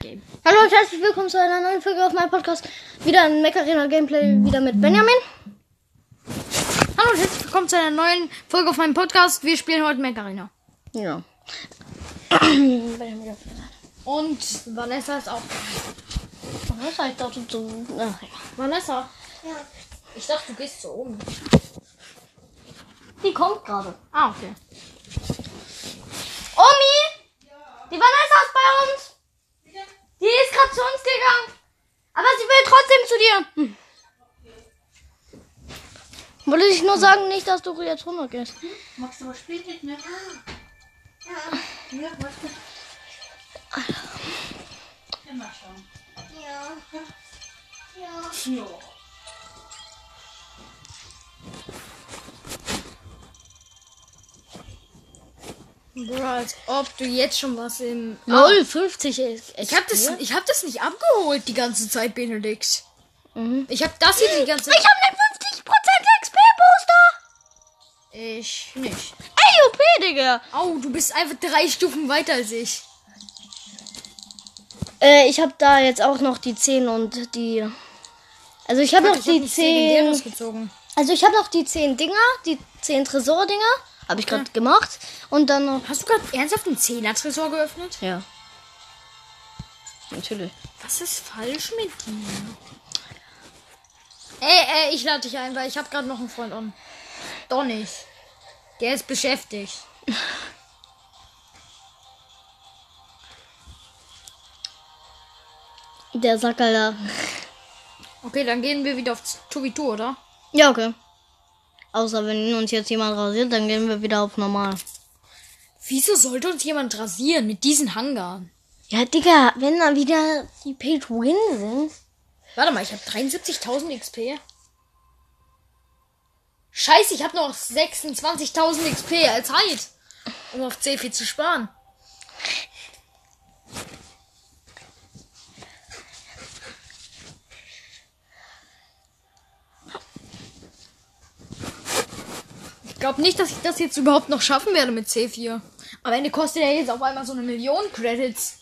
Game. Hallo und herzlich willkommen zu einer neuen Folge auf meinem Podcast. Wieder ein Mac Arena Gameplay, wieder mit Benjamin. Hallo und herzlich willkommen zu einer neuen Folge auf meinem Podcast. Wir spielen heute Mac Arena. Ja. Und Vanessa ist auch. Was ich dachte zu. Ach ja. Vanessa? Ja. Ich dachte, du gehst so um. Die kommt gerade. Ah, okay. Omi! Die Vanessa ist bei uns! Die ist gerade zu uns gegangen. Aber sie will trotzdem zu dir. Hm. Wollte ich nur sagen, nicht, dass du jetzt runter gehst. Magst du was spielen mit mir? Ja. Ja, magst du? Ja, mal schauen. Ja. Ja. Bro, als ob du jetzt schon was im. Lol, 50 ist. Ich hab das, ich hab das nicht abgeholt die ganze Zeit, Benedikt. Mhm. Ich hab das hier die ganze Ich Zeit. habe den 50% XP-Booster. Ich nicht. Ey, OP, Digga. Au, du bist einfach drei Stufen weiter als ich. Äh, ich habe da jetzt auch noch die 10 und die. Also ich habe noch Ich hab die nichts 10. Legendäres gezogen. Also ich habe noch die 10 Dinger, die 10 Tresor-Dinger. Habe ich gerade gemacht. Und dann noch. Hast du gerade ernsthaft einen Zehner-Tresor geöffnet? Ja. Natürlich. Was ist falsch mit dir? Ey, ey, ich lade dich ein, weil ich habe gerade noch einen Freund an. Doch nicht. Der ist beschäftigt. Der Sackerl da. Okay, dann gehen wir wieder auf 2v2, oder? Ja, okay. Außer wenn uns jetzt jemand rasiert, dann gehen wir wieder auf normal. Wieso sollte uns jemand rasieren mit diesen Hangaren? Ja, Digga, wenn da wieder die Pay to Win sind. Warte mal, ich habe 73.000 XP. Scheiße, ich habe noch 26.000 XP als Halt, um auf C4 zu sparen. Ich glaube nicht, dass ich das jetzt überhaupt noch schaffen werde mit C4. Am Ende kostet er jetzt auf einmal so eine Million Credits.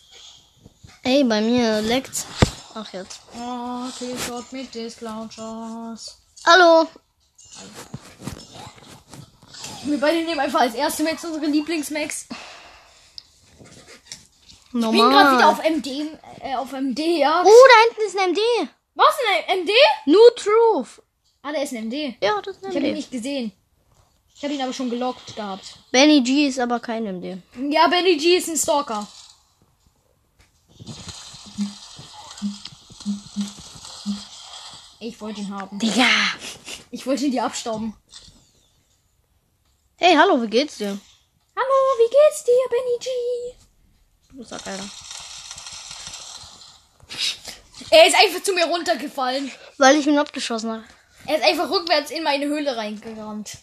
Ey, bei mir leckt's. Ach jetzt. Oh, T-Shot mit Disclosures. Hallo. Wir beide nehmen einfach als erste Max unsere Lieblingsmax. Ich bin Normal. gerade wieder auf MD, äh, auf MD, ja. Oh, da hinten ist ein MD. Was ein MD? New Truth. Ah, der ist ein MD. Ja, das ist ein Ich habe ihn MD. nicht gesehen. Ich habe ihn aber schon gelockt gehabt. Benny G ist aber kein MD. Ja, Benny G ist ein Stalker. Ich wollte ihn haben. Digga. Ich wollte ihn dir abstauben. Hey, hallo, wie geht's dir? Hallo, wie geht's dir, Benny G? Du Sack, Alter. Er ist einfach zu mir runtergefallen. Weil ich ihn abgeschossen habe. Er ist einfach rückwärts in meine Höhle reingerannt.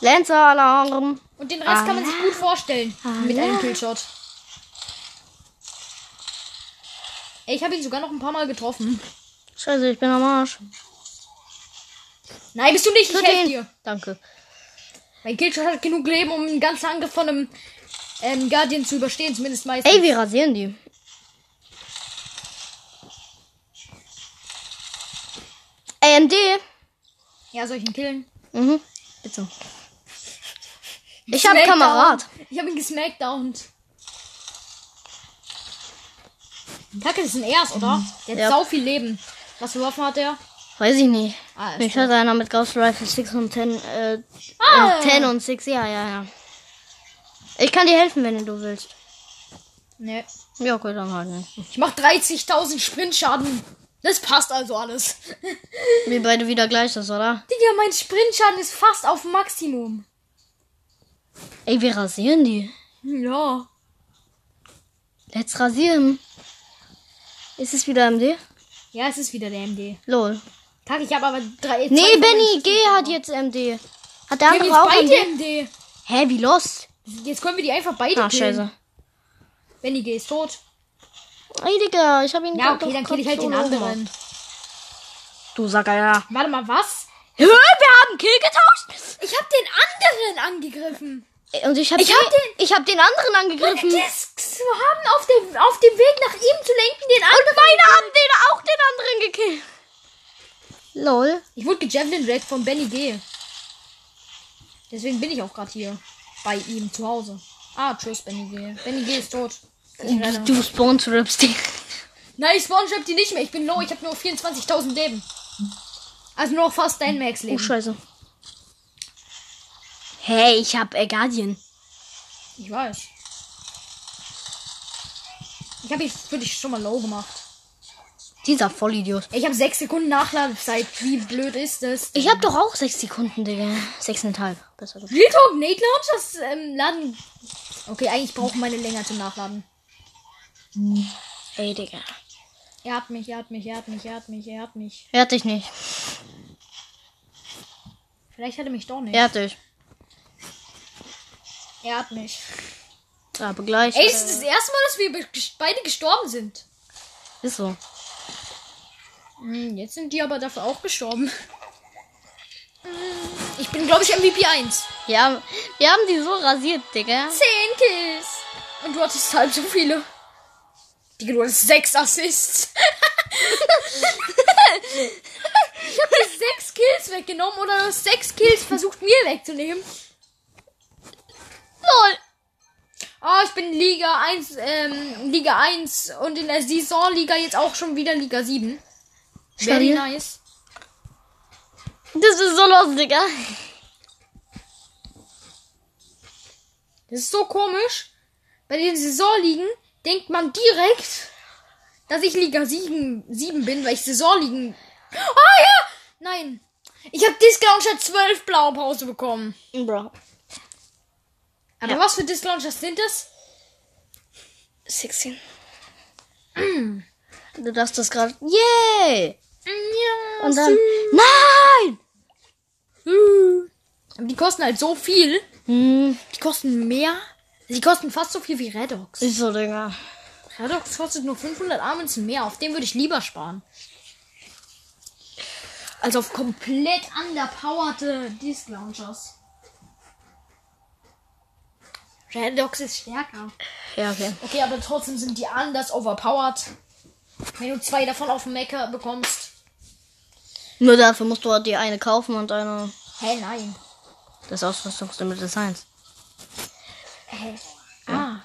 Lancer-Alarm. Und den Rest kann man sich gut vorstellen. Mit einem Killshot. Ey, ich habe ihn sogar noch ein paar Mal getroffen. Scheiße, ich bin am Arsch. Nein, bist du nicht. Ich helfe dir. Danke. Mein Killshot hat genug Leben, um einen ganzen Angriff von einem ähm, Guardian zu überstehen. Zumindest meistens. Ey, wir rasieren die. AMD. Ja, soll ich ihn killen? Mhm. Bitte. Ich hab Smackdown. Kamerad. Ich habe ihn gesmackdownt. Kacke, das ist ein Ers, oder? Der hat Ja. sau viel Leben. Was für Waffen hat der? Weiß ich nicht. Ah, Mich hat einer mit Ghost Rifle 6 und 10, äh, Ah. äh, 10 und 6, ja, ja, ja. Ich kann dir helfen, wenn du willst. Nee. Ja, okay, dann halt nicht. Ich mach 30.000 Sprintschaden. Das passt also alles. Wir beide wieder gleich das, oder? Digga, mein Sprintschaden ist fast auf Maximum. Ey, wir rasieren die. Ja. Let's rasieren. Ist es wieder MD? Ja, es ist wieder der MD. Lol. Kack, ich habe aber drei. Nee, Benny G hat jetzt MD. Hat der andere jetzt auch beide MD? MD. Hä, wie lost? Jetzt können wir die einfach beide Ah, killen. scheiße. Benny G ist tot. Ey, Digga, ich hab ihn Ja, okay, dann kill ich halt den anderen. Du Sacker, ja. Warte mal, was? Hä, wir haben Kill getauscht anderen angegriffen. Äh, und ich habe ich, hab den, ich hab den anderen angegriffen. Die haben auf dem, auf dem Weg nach ihm zu lenken den anderen. Und meine haben den auch den anderen gekillt. Lol. Ich wurde gejavelin Red von Benny G. Deswegen bin ich auch gerade hier. Bei ihm zu Hause. Ah, tschüss, Benny G. Benny G ist tot. Du, spawnst die. Nein, ich spawn die nicht mehr. Ich bin low. Ich habe nur 24.000 Leben. Also nur fast dein Max Leben. Oh, scheiße. Hey, ich hab äh, Guardian. ich weiß. Ich habe ihn für dich schon mal low gemacht. Dieser Vollidiot. Ich habe 6 Sekunden Nachladezeit. Wie blöd ist das? Ich hab doch auch sechs Sekunden, Digga. Sechseinhalb. Besser gesagt. Real Talk, Nate Launch, das ähm, Laden. Okay, eigentlich brauchen meine länger zum Nachladen. Hey, Digga. Er hat mich, er hat mich, er hat mich, er hat mich, er hat mich. Er hat dich nicht. Vielleicht hat er mich doch nicht. Er hat dich. Er hat mich. Aber gleich. Ey, es ist das erste Mal, dass wir beide gestorben sind. Ist so. Hm, Jetzt sind die aber dafür auch gestorben. Hm, Ich bin, glaube ich, MVP 1. Ja, wir haben die so rasiert, Digga. 10 Kills. Und du hattest halb so viele. Digga, du hattest 6 Assists. ich hab dir 6 Kills weggenommen oder du hast 6 Kills versucht mir wegzunehmen. Lol. Oh, ich bin Liga 1, ähm, Liga 1 und in der Saisonliga jetzt auch schon wieder Liga 7. Very nice. Das ist so los, Digga. Das ist so komisch. Bei den Saisonligen denkt man direkt, dass ich Liga 7, 7 bin, weil ich Saisonligen. Ah ja! Nein. Ich habe Disclauncher 12 blaue Pause bekommen. Bro. Aber Ja. was für Disclaunchers sind das? 16. Du darfst das gerade. Yay! Ja. Und dann. Nein! Aber die kosten halt so viel. Hm, Die kosten mehr. Die kosten fast so viel wie Redox. ist so, Digga. Redox kostet nur 500 Armenzen mehr. Auf dem würde ich lieber sparen. Als auf komplett underpowerte Disc Launchers. Redox ist stärker. Ja, okay. Okay, aber trotzdem sind die anders overpowered. Wenn du zwei davon auf dem Mecker bekommst. Nur dafür musst du halt die eine kaufen und eine. Hä, nein. Das Ausrüstungslimit des Eins. Hä? Ah.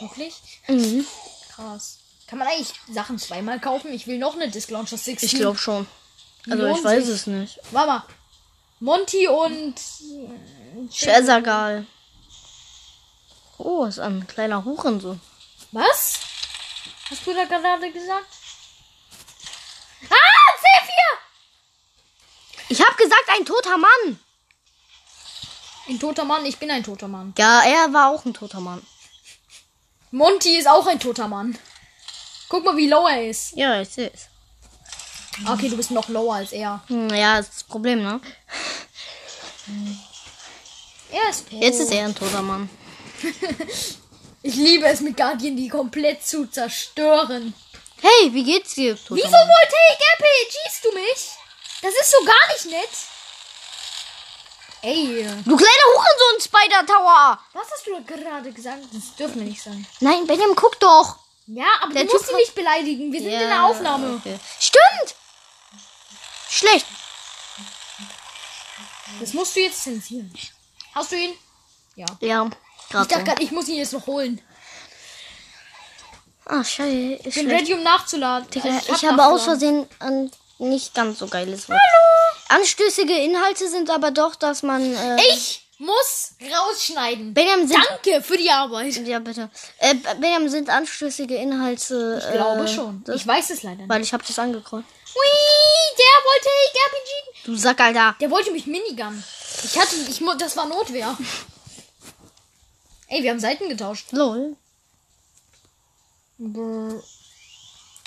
Wirklich? Mhm. Krass. Kann man eigentlich Sachen zweimal kaufen? Ich will noch eine Disc Launcher 16. Ich glaube schon. Also Lohnt ich weiß sich. es nicht. Warte mal. Monty und. Schäsergal. Oh, ist ein kleiner Hurensohn. Was? Hast du da gerade gesagt? Ah, C4! Ich hab gesagt, ein toter Mann. Ein toter Mann, ich bin ein toter Mann. Ja, er war auch ein toter Mann. Monty ist auch ein toter Mann. Guck mal, wie low er ist. Ja, ich sehe es. Okay, du bist noch lower als er. Hm, ja, ist das Problem, ne? Er ist tot. Jetzt ist er ein toter Mann. Ich liebe es, mit Guardian die komplett zu zerstören. Hey, wie geht's dir, toter Wieso Mann? Voltaic RPGst du mich? Das ist so gar nicht nett. Ey, Du kleiner Hurensohn, Spider Tower! was hast du gerade gesagt? Das dürfen wir nicht sagen. Nein, Benjamin, guck doch! Ja, aber Der du musst ihn nicht beleidigen. Wir sind in der Aufnahme. okay. Stimmt! Schlecht. Das musst du jetzt zensieren. Hast du ihn? Ja. Ja, Ich dachte gerade. gerade, ich muss ihn jetzt noch holen. Ah, scheiße. Ich bin ready, um nachzuladen. Digga, Also, ich, hab habe aus. Versehen ein nicht ganz so geiles Wort. Hallo! Anstößige Inhalte sind aber doch, dass man. Äh, Ich muss rausschneiden. Benjamin sind. Danke für die Arbeit. Ja, bitte. Äh, Benjamin sind anstößige Inhalte. Ich glaube äh, schon. Das, Ich weiß es leider nicht. weil ich habe das angekreuzt. Ui, der wollte RPG. Du Sack, Alter. Der wollte mich Minigun. Ich hatte, ich das war Notwehr. Ey, wir haben Seiten getauscht. Lol. Brr.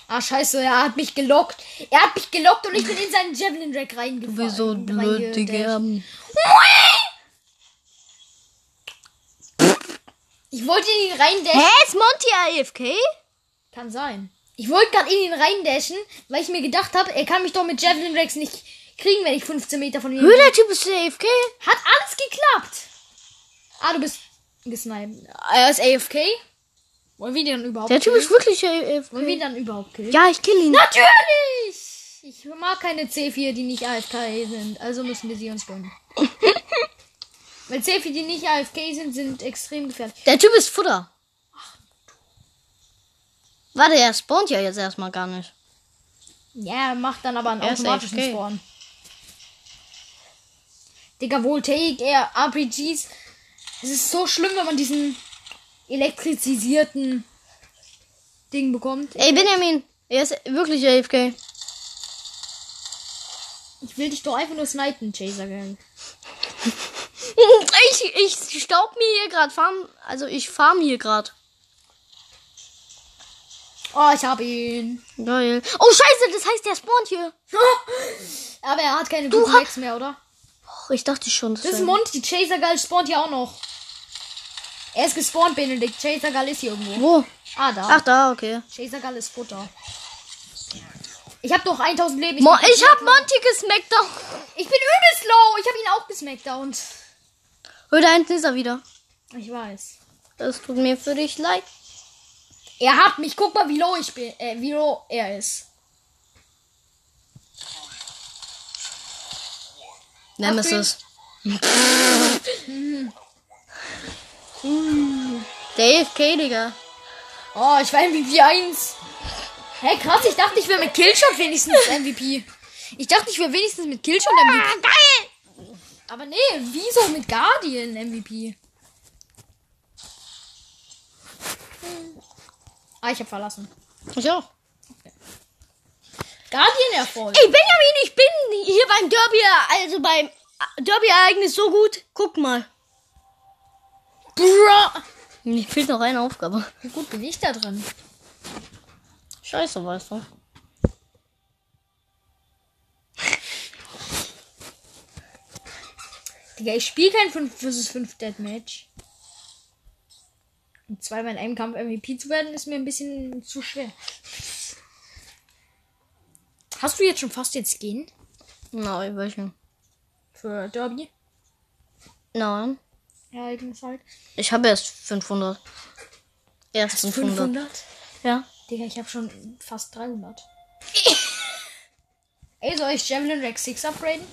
Ah, scheiße, er hat mich gelockt. Er hat mich gelockt und ich bin in seinen Javelin Rack reingefallen. Wieso blöd, Digga? Ich wollte in ihn reindashen. Hä, ist Monty AFK? Kann sein. Ich wollte gerade in ihn reindashen, weil ich mir gedacht habe, er kann mich doch mit Javelin Racks nicht kriegen, wenn ich 15 Meter von ihm Hör, der Typ ist AFK? Hat alles geklappt. Ah, du bist gesniped. Er ist AFK. Wollen wir dann überhaupt Der Typ killen? ist wirklich AFK. Wollen wir dann überhaupt killen? Ja, ich kill ihn. Natürlich! Ich mag keine C4, die nicht AFK sind. Also müssen wir sie uns gönnen. Weil C4, die nicht AFK sind, sind extrem gefährlich. Der Typ ist Futter. Warte, er spawnt ja jetzt erstmal gar nicht. Ja, macht dann aber einen Er automatischen. Spawn. Digga, Voltaic, er RPGs. Es ist so schlimm, wenn man diesen elektrisierten Ding bekommt. Ey, Benjamin, er ist wirklich AFK. Ich will dich doch einfach nur snipen, Chaser Gang. Ich, ich staub mir hier gerade farm. Also ich farm hier gerade. Oh, ich hab ihn. Geil. Oh scheiße, das heißt, der spawnt hier. Aber er hat keine guten hast- Max mehr, oder? Och, ich dachte schon. Das ist wäre- Monty. Chaser Gal spawnt hier auch noch. Er ist gespawnt, Benedikt. Chaser Gal ist hier irgendwo. Wo? Ah, da. Ach da, okay. Chaser Gal ist Futter. Ich hab noch 1000 Leben. Mo bin ich hab Monty gesmackt. low. Ich bin übelst low. Ich hab ihn auch gesmackdownt. Oh, da hinten ist er wieder. Ich weiß. Das tut mir für dich leid. Er hat mich. Guck mal, wie low ich bin. Äh, wie low er ist. Nemesis. Der AFK, Digga. Oh, ich war MVP 1. Hä, krass. Ich dachte, ich wäre mit Killshot wenigstens MVP. Ich dachte, ich wäre wenigstens mit Killshot MVP. geil! Aber nee, wieso mit Guardian MVP? Ah, ich hab verlassen. Ich auch. Guardian Erfolg. Ey, Benjamin, ich bin hier beim Derby, also beim Derby-Ereignis so gut. Guck mal. Bra. Mir fehlt noch eine Aufgabe. Wie gut bin ich da drin? Scheiße, weißt du. Digga, ich spiele kein 5 vs 5 Deathmatch. Und zweimal in einem Kampf MVP zu werden, ist mir ein bisschen zu schwer. Hast du jetzt schon fast jetzt gehen Nein, welchen? für Derby? Nein. Ereignis halt. Ich habe erst 500. Erst 500. 500? Ja. Digga, ich habe schon fast 300. Ey, soll ich Javelin Rack 6 upgraden?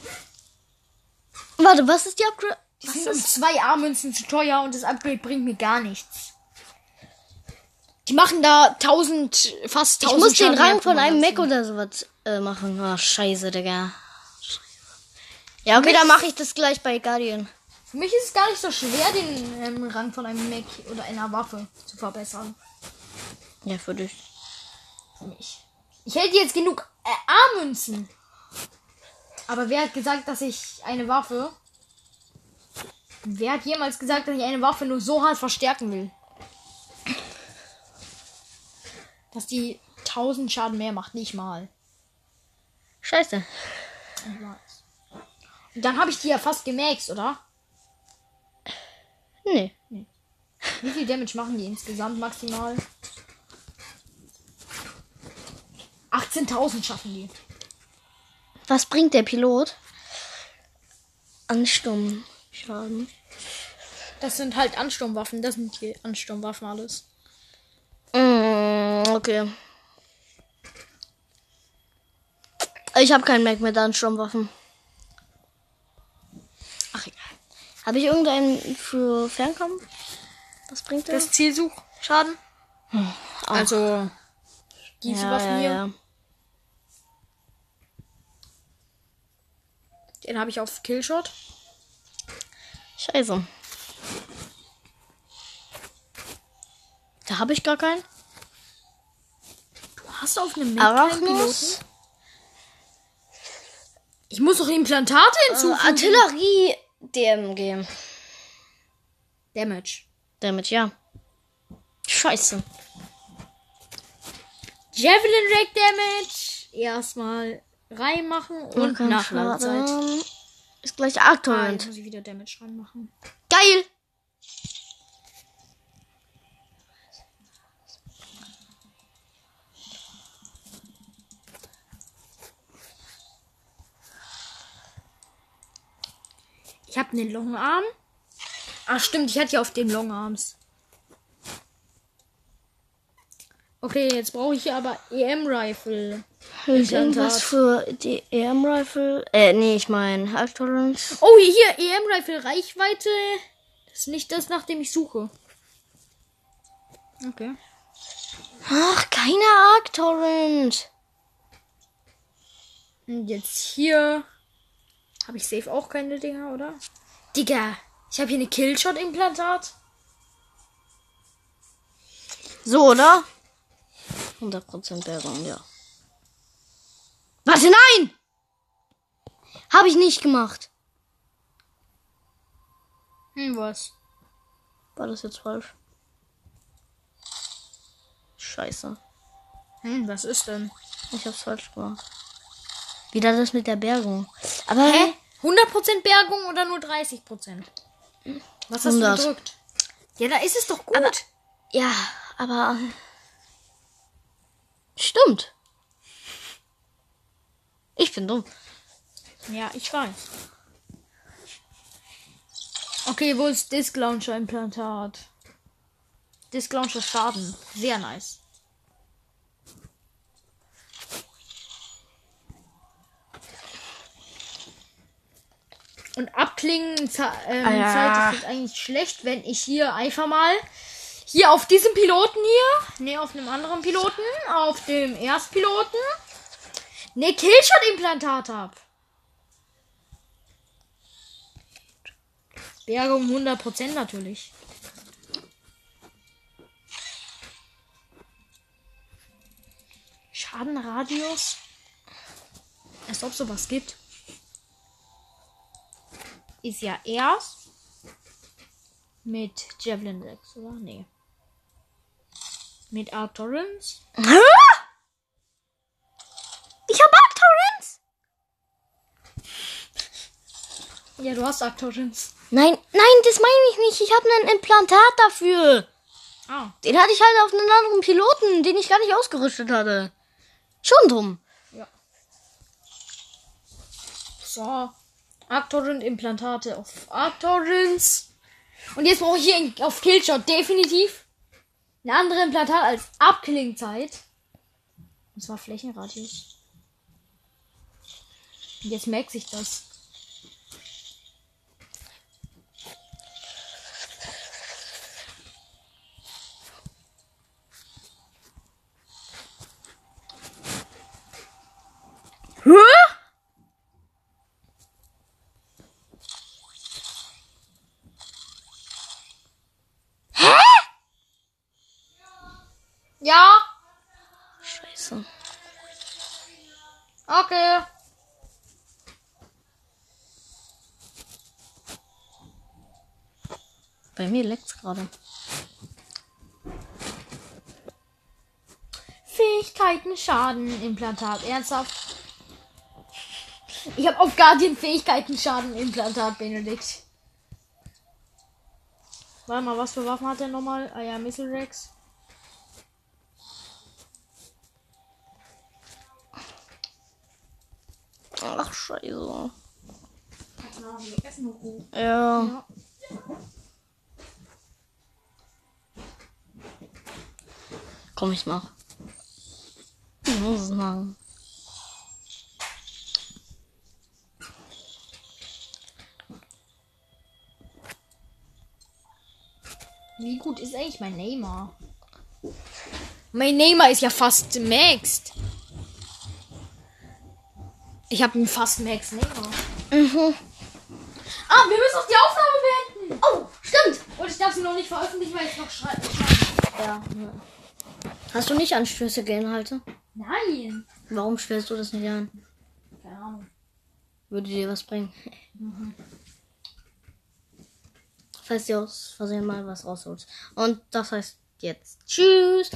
Warte, was ist die Upgrade? Die sind um zwei A-Münzen zu teuer und das Upgrade bringt mir gar nichts. Die machen da 1000, fast 1000 Ich muss den Schaden mehr Rang von einem Mac oder sowas äh, machen. Ah, scheiße, Digga. Ja, okay, dann mache ich das gleich bei Guardian. Für mich ist es gar nicht so schwer, den ähm, Rang von einem Mac oder einer Waffe zu verbessern. Ja, für dich. Für mich. Ich hätte jetzt genug äh, A-Münzen. Aber wer hat gesagt, dass ich eine Waffe. Wer hat jemals gesagt, dass ich eine Waffe nur so hart verstärken will? Dass die 1000 Schaden mehr macht, nicht mal. Scheiße. Ich weiß. Und dann habe ich die ja fast gemaxt, oder? Nee. Wie viel Damage machen die insgesamt maximal? 18.000 schaffen die. Was bringt der Pilot? Ansturmschaden. Das sind halt Ansturmwaffen. Das sind die Ansturmwaffen alles. Mm, okay. Ich habe keinen Mac mit Ansturmwaffen. Ach egal. Habe ich irgendeinen für Fernkampf? Was bringt der? Das Zielsuchschaden. Also diese ja, Waffen ja, hier. ja. Den habe ich auf Killshot. Scheiße. Da habe ich gar keinen. Du hast auf einem. Arachnos. Ich muss doch Implantate Äh, hinzufügen. DMG. Damage. Damit, ja. Scheiße. Javelin Rack Damage. Erstmal reinmachen und. Schaden. Ist gleich Ah, Arctorrent. jetzt muss ich wieder Damage reinmachen. Geil. Ich habe einen Long Arm. Ach stimmt, ich hatte ja auf dem Long Arms. Okay, jetzt brauche ich hier aber EM-Rifle. Irgendwas Implantat. für die EM-Rifle. Äh, nee, ich meine Arc Tolerance. Oh, hier, EM-Rifle Reichweite. Das ist nicht das, nach dem ich suche. Okay. Ach, keine Arc Tolerance. Und jetzt hier. Habe ich safe auch keine Dinger, oder? Digga, ich habe hier eine Killshot-Implantat. So, oder? 100% Bergung, ja. Warte, nein! Habe ich nicht gemacht. Hm, was? War das jetzt falsch? Scheiße. Hm, was ist denn? Ich hab's falsch gemacht. Wieder das mit der Bergung. Aber Hä? 100% Bergung oder nur 30%? Was hast 100. du gedrückt? Ja, da ist es doch gut. Aber- Ja, aber. Stimmt. Ich bin dumm. ja, ich weiß. Okay, wo ist Disk Launcher Implantat? Disk Launcher Schaden. Sehr nice. Und abklingen ähm, Ah, ja. Zeit ist eigentlich schlecht, wenn ich hier einfach mal hier auf diesem Piloten hier, ne, auf einem anderen Piloten, auf dem Erstpiloten, ne Killshot-Implantat hab. Bergung 100% natürlich. Schadenradius. Als ob sowas gibt. Ist ja erst mit Javelin 6, oder? Nee. Mit Arc Torrents. Hä? Ich hab Arc Torrents! Ja, du hast Arc Torrents. Nein, nein, das meine ich nicht. Ich habe ein Implantat dafür. Ah. Den hatte ich halt auf einen anderen Piloten, den ich gar nicht ausgerüstet hatte. Schon dumm. So. Arctorrent Implantate auf Arctorrents. Und jetzt brauche ich hier auf Killshot definitiv ein anderes Implantat als Abklingzeit. Und zwar Flächenradius. Und jetzt merkt sich das. Hä? Ja, Scheiße. okay. Bei mir leckt's gerade. Fähigkeiten, Schaden, Implantat. Ernsthaft? Ich habe auf Guardian Fähigkeiten, Schaden, Implantat, Benedikt. Warte mal, was für Waffen hat er nochmal? Ah ja, Missile Rex. Ach, scheiße. Hoch. Ja. Komm, ich mach. Ich muss es machen. Wie gut ist eigentlich mein Neymar? Mein Neymar ist ja fast maxed. Ich habe einen fast max Neymar. Mhm. Ah, wir müssen auch die Aufnahme beenden. Oh, stimmt. Und ich darf sie noch nicht veröffentlichen, weil ich noch schreibe. Ja. Hast du nicht anstößige Inhalte? Nein. Warum stellst du das nicht an? Keine Ahnung. Würde dir was bringen. Falls dir aus Versehen mal was rausholst. Und das heißt jetzt Tschüss.